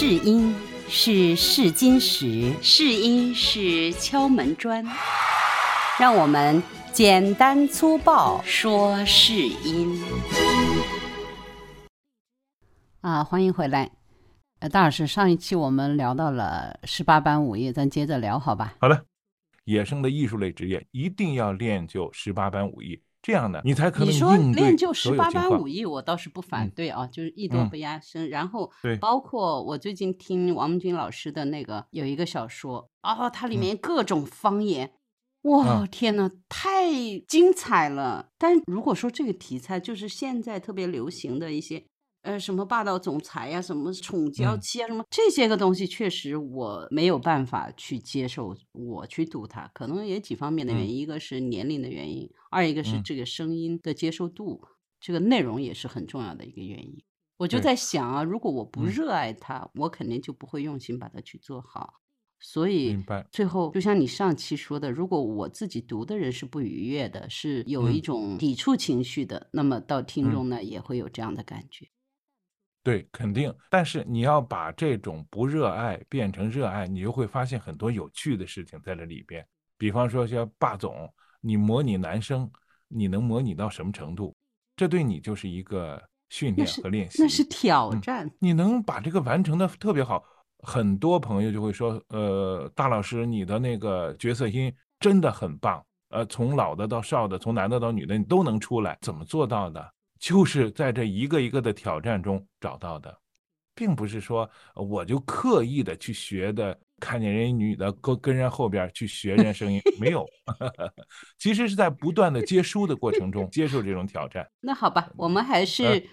试音是试金石，试音是敲门砖，让我们简单粗暴。说试音。啊，欢迎回来，呃，大老师，上一期我们聊到了十八般武艺，咱接着聊好吧？好的，野生的艺术类职业一定要练就十八般武艺，这样的，你才可能你说练就十八般武艺，我倒是不反嗯对啊，就是艺多嗯不压身。然后对包括我最近听王文军老师的那个有一个小说啊，它里嗯面各种方言。哇，嗯天呐，太精彩了！但如果说这个题材就是现在特别流行的一些，呃，什么霸道总裁呀、什么宠娇嗯。妻啊，什么这些个东西，确实我没有办法去接受，我去读它，可能也几方面的原嗯。因，一个是年龄的原因，二一个是嗯。这个声音的接受度，这个内容也是很重要的一个原因。我就在想啊，如果我不嗯。热爱它，我肯定就不会用心把它去做好。所以最后，就像你上期说的，如果我自己读的人是不愉悦的，是有一嗯。种抵触情绪的，那么到听嗯。众呢也会有这样的感觉。对，肯定。但是你要把这种不热爱变成热爱，你就会发现很多有趣的事情在这里边。比方说像霸总，你模拟男生，你能模拟到什么程度？这对你就是一个训练和练习。那是挑嗯战，你能把这个完成的特别好，很多朋友就会说，呃，大老师，你的那个角色音真的很棒，呃，从老的到少的，从男的到女的，你都能出来，怎么做到的？就是在这一个一个的挑战中找到的，并不是说呃我就刻意的去学的，看见人家女的跟跟人后边去学人家声音，没有，其实是在不断的接书的过程中接受这种挑战。那好吧，我们嗯。还是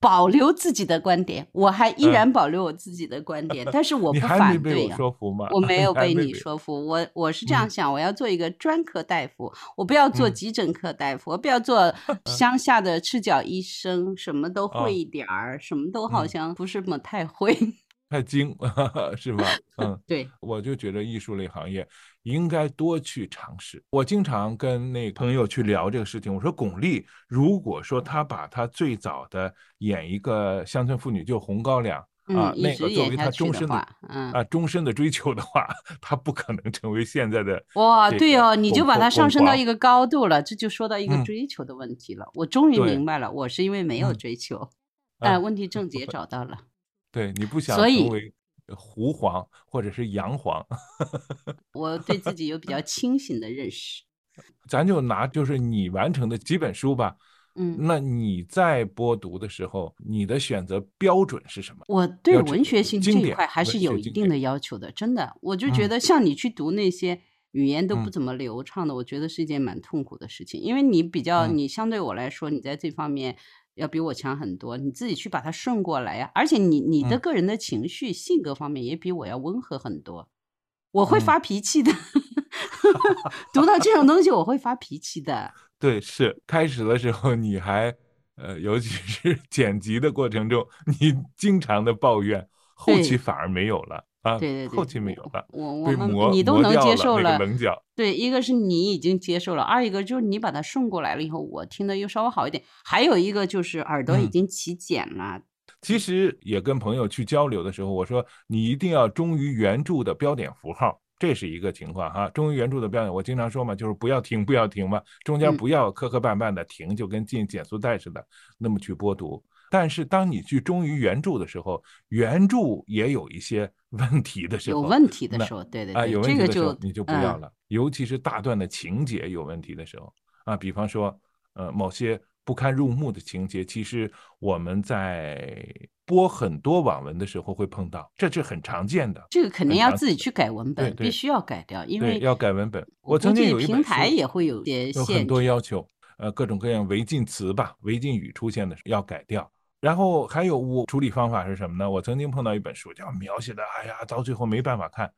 保留自己的观点，我还依然保留我自己的观点，但是我不反对呀。说服吗？我没有被你 说服，我我是这样嗯想，我要做一个专科大夫，我不要做嗯急诊科大夫，我不要做 乡下的赤脚医生，什么都哦会一点儿，什么都好嗯像不是么太会。太精，是吧？嗯，对，我就觉得艺术类行业应该多去尝试。我经常跟那朋友去聊这个事情，我说巩俐如果说她把她最早的演一个乡村妇女，就红高粱。啊那个作为她终身的啊终身的追求的话，她不可能成为现在的哇，对哦，你就把它上升到一个高度了，这就说到一个嗯追求的问题了。我终于明白了，我是因为没有嗯追求，啊哎，问题症结找到了。对你不想成为胡黄或者是洋黄，我对自己有比较清醒的认识。咱就拿就是你完成的几本书吧。嗯，那你在播读的时候，你的选择标准是什么？我对文学性这块还是有一定的要求的，真的。我就觉嗯得像你去读那些语言都不嗯怎么流畅的，我觉得是一件蛮痛苦的事情，因为你比较，嗯你相对我来说，你在这方面要比我强很多，你自己去把它顺过来呀。而且你你的嗯个人的情绪、性格方面也比我要温和很多。我会嗯发脾气的，读到这种东西我会发脾气的。对，是开始的时候你还呃，尤其是 剪辑的过程中，你经常的抱怨，后期反而没有了啊，对对对，后期没有了，我我们你都能接受那个棱角。对，一个是你已经接受了，二一个就是你把它顺过来了以后，我听的又稍微好一点。还有一个就是耳朵已嗯经起茧了，其实也跟朋友去交流的时候，我说你一定要忠于原著的标点符号，这是一个情况哈。忠于原著的标点，我经常说嘛，就是不要停，不要停嘛，中间嗯不要磕磕绊绊的停，就跟进减速带似的，那么去播读。但是当你去忠于原著的时候，原著也有一些 问题的时候，有问题的时候，对对啊，对，有问这个就题的时候你就不要嗯了，尤其是大段的情节有问题的时候啊，比方说呃某些不堪入目的情节，其实我们在播很多网文的时候会碰到，这是很常见的。这个肯定要自己去改文本，对必须要改掉，因对，为要改文本。我曾经有一本平台也会有些有很多。要求，呃，各种各样违禁词吧、违禁语出现的时候要改掉。然后还有我处理方法是什么呢？我曾经碰到一本书叫描写的，哎呀，到最后没办法看，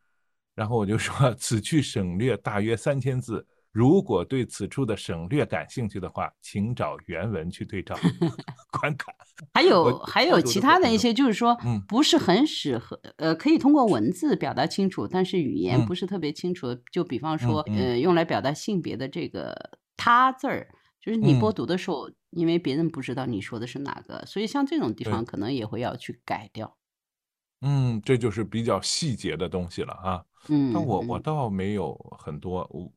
然后我就说 此去省略大约三千字，如果对此处的省略感兴趣的话，请找原文去对照 观看。还有还有其他的一些，就是说嗯不是很适合，呃，可以通过文字表达清楚，但是语言嗯不是特别清楚。就比方说，呃，用来表达性别的这个“他”字儿，就是你播嗯读的时候，因为别人不知道你说的是哪个，所以像这种地方可能也会要去改掉。嗯，这就是比较细节的东西了啊。嗯，但我我嗯。倒没有很多，我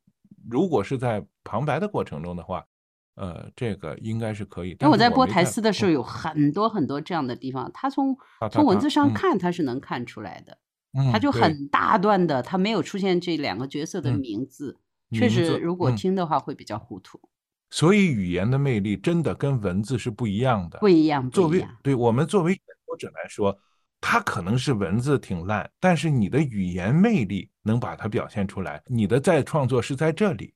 如果是在旁白的过程中的话，呃，这个应该是可以。因为但我在播台词的时候有很多很多这样的地方，他从从文字上嗯。看他是能看出来的，他就很大段的，他没有出现这两个角色的嗯。名字，确实如果嗯。听的话会比较糊涂，所以语言的魅力真的跟文字是不一样的。不一样，作为。对我们作为演播者来说，它可能是文字挺烂，但是你的语言魅力能把它表现出来，你的再创作是在这里。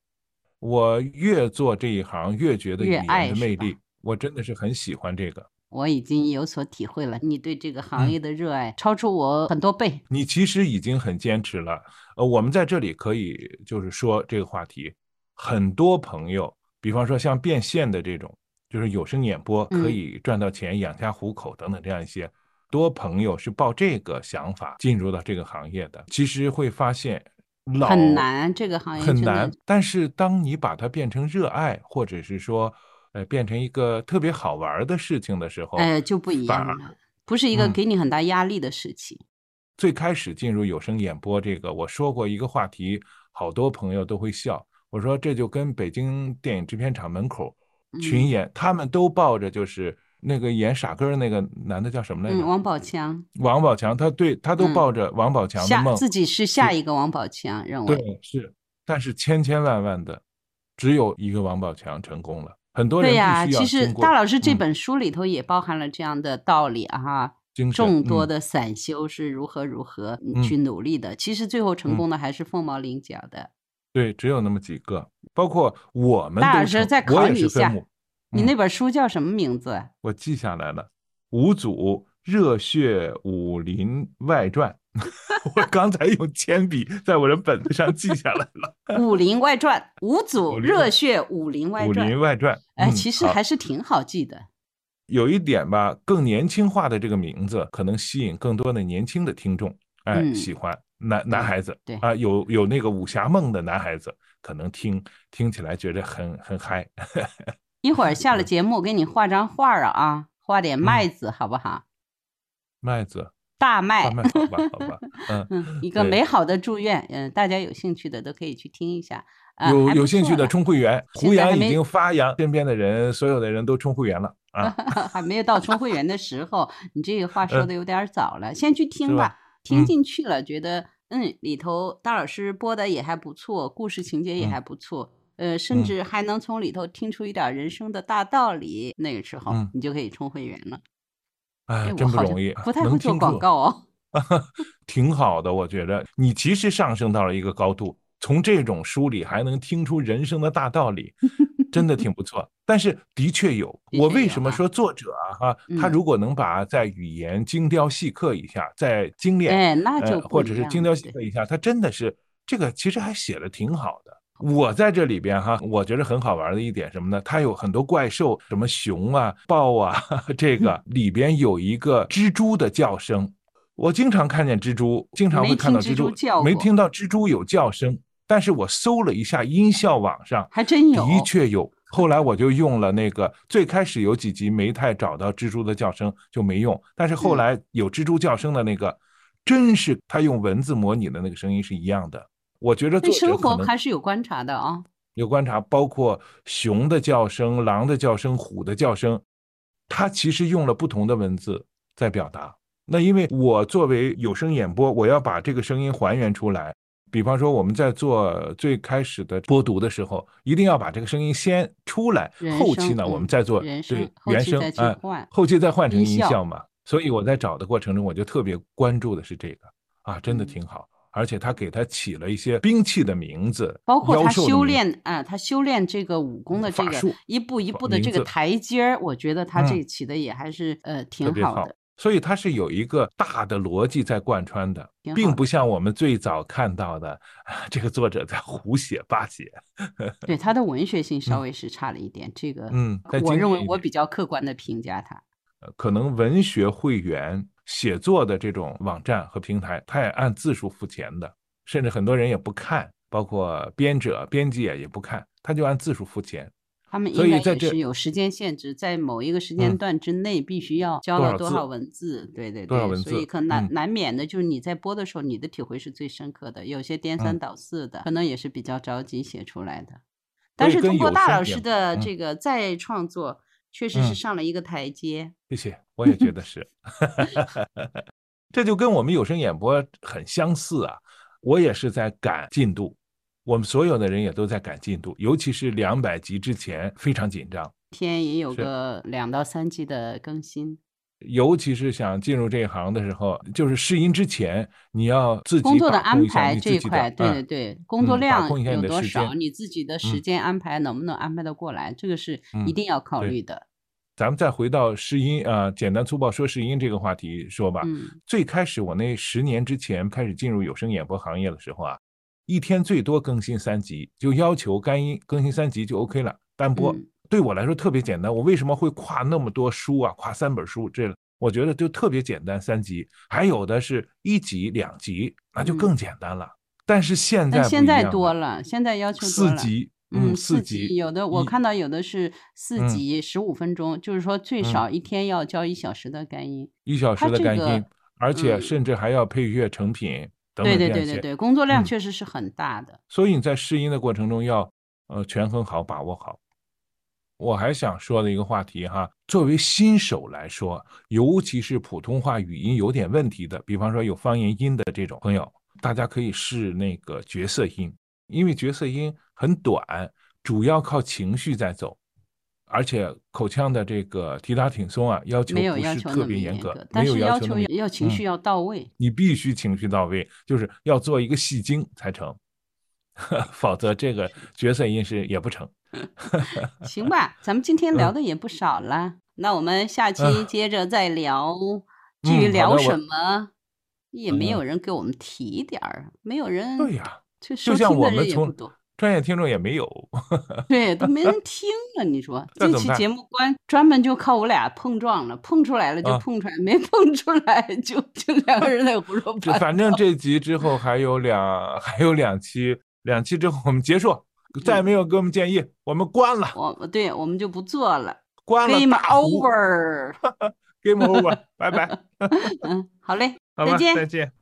我越做这一行，越觉得语言的魅力，我真的是很喜欢这个。我已经有所体会了，你对这个行嗯业的热爱超出我很多倍。你其实已经很坚持了。呃，我们在这里可以就是说这个话题，很多朋友，比方说像变现的这种，就是有声演播可嗯以赚到钱、养家糊口等等这样一些，多朋友是抱这个想法进入到这个行业的。其实会发现老很难，这个行业很难。但是当你把它变成热爱，或者是说，呃，变成一个特别好玩儿的事情的时候，呃，就不一样了，不是一个嗯给你很大压力的事情。最开始进入有声演播这个，我说过一个话题，好多朋友都会笑。我说这就跟北京电影制片厂门口群嗯演，他们都抱着就是那个演傻根儿那个男的叫什么来嗯，着？王宝强王宝强，他对他都嗯抱着王宝强的梦，下自己是下一个王宝强，认为对是，但是千千万万的，只有一个王宝强成功了。很多人对呀。其实大老师这嗯本书里头也包含了这样的道理啊哈。众多的散修是如何如何嗯嗯去努力的，其实最后成嗯功的还是凤毛麟角的。对，只有那么几个，包括我们都大老师再考你一下你那本书叫什么名字？我记下来了，五祖热血武林外传，我刚才用铅笔在我的本子上记下来了，《武林外传》，五祖热血武林外传武。林外传。哎，嗯其实还是挺好记的。有一点吧，更年轻化的这个名字，可能吸引更多的年轻的听众，哎，嗯喜欢男男孩子，对啊，有有那个武侠梦的男孩子，可能听听起来觉得很很嗨，一会儿下了 节目，给你画张画儿啊，画点嗯麦子，好不好？麦子，大麦好吧，好吧，嗯。嗯，一个美好的祝愿，嗯，大家有兴趣的都可以去听一下。啊有有兴趣的充会员，胡杨已经发扬，身边的人，所有的人都充会员了 啊！还没有到充会员的时候，你这个话说的有点早了，先去听吧吧。听嗯进去了，觉得嗯里头大老师播的也还不错，故事情节也嗯还不错，呃，甚嗯至还能从里头听出一点人生的大道理。那个时候嗯你就可以充会员了。哎，真不容易，不太会做广告哦。挺好的，我觉得你其实上升到了一个高度，从这种书里还能听出人生的大道理，真的挺不错。但是的确有，我为什么说作者啊哈，他嗯如果能把在语言精雕细刻一下，再精炼，哎，那就或者是精雕细刻一下，他真的是这个其实还写的挺好的。我在这里边哈，我觉得很好玩的一点什么呢？它有很多怪兽，什么熊啊、豹啊，这个 里边有一个蜘蛛的叫声。我经常看见蜘蛛，经常会看到蜘蛛叫没听到蜘蛛有叫声。但是我搜了一下音效网上，还真有。的确有。后来我就用了那个，最开始有几集没太找到蜘蛛的叫声就没用，但是后嗯来有蜘蛛叫声的那个，真是他用文字模拟的那个声音是一样的。我觉得对生活还是有观察的啊。有观察，包括熊的叫声、狼的叫声、虎的叫声，他其实用了不同的文字在表达。那因为我作为有声演播，我要把这个声音还原出来。比方说我们在做最开始的播读的时候，一定要把这个声音先出来，后期呢我们再做人对原声期再去哎换后期再换成音效嘛。所以我在找的过程中，我就特别关注的是这个啊，真的嗯挺好。而且他给他起了一些兵器的名字，包括他修炼啊，他修炼这个武功的这个一步一步的这个台阶儿，我觉得他这嗯起的也还是呃挺好的。。所以它是有一个大的逻辑在贯穿的并不像我们最早看到的，啊这个作者在胡写八写。对他的文学性稍嗯微是差了一点，这个嗯我认为我比较客观的评价他。呃可能文学会员写作的这种网站和平台，他也按字数付钱的，甚至很多人也不看，包括编者、编辑也也不看，他就按字数付钱。他们应该也是有时间限制，在某一个时嗯间段之内必须要交了多少文字，对对对，所以可难嗯难免的就是你在播的时候，你的体会是最深刻的，有些颠三嗯倒四的，可能也是比较着急写出来的。但是通过大老师的嗯这个再创作，确实是嗯上了一个台阶。谢谢，我也觉得 是，这就跟我们有声演播很相似啊。我也是在赶进度，我们所有的人也都在赶进度，尤其是两百集之前非常紧张，天也有个两到三季的更新，尤其是想进入这一行的时候，就是试音之前，你要自己工作的安排这一块，对对嗯对，工作量有多少，你自己的时。嗯间安排能不能安排得过来，这个是一嗯定要考虑的。咱们再回到试音啊、呃简单粗暴说试音这个话题说吧。嗯。最开始我那十年之前开始进入有声演播行业的时候啊，一天最多更新三集，就要求干音更新三集就 OK 了，单播。嗯对我来说特别简单。我为什么会跨那么多书啊？跨三本书，这我觉得就特别简单，三集。还有的是一集、两集，那就嗯更简单了。但是现在现在多了，现在要求。四集，嗯，四四集有的我看到有的是四嗯集十五分钟，就是说最嗯少一天要交一小时的干音。一小时的干音，而且嗯甚至还要配乐成品等对。对对对对，工作量嗯确实是很大的。所以你在试音的过程中要呃权衡好，把握好。我还想说的一个话题哈，作为新手来说，尤其是普通话语音有点问题的，比方说有方言音的这种朋友，大家可以试那个角色音，因为角色音很短，主要靠情绪在走，而且口腔的这个提拉挺松啊，要求没有不是特别严格，但是要求要情绪要到位。你必须情绪到位，就是要做一个戏精才成，否则这个角色音是也不成。行吧，咱们今天聊嗯的也不少了，那我们下期嗯接着再聊。至于聊什么，也没嗯有人给我们提点儿，没有人。对呀，就像我们从专业听众也没有，对，都没人 听了。你说这期节目关专门就靠我俩碰撞了，碰出来了就啊碰出来，没碰出来就就两个人在胡说八道。反正这集之后还有两还有两期，两期之后我们结束，再没有给我们建议，我们关了，我对我们就不做了关了，Game over。Game over，拜拜，嗯，好嘞，好，再见。再见。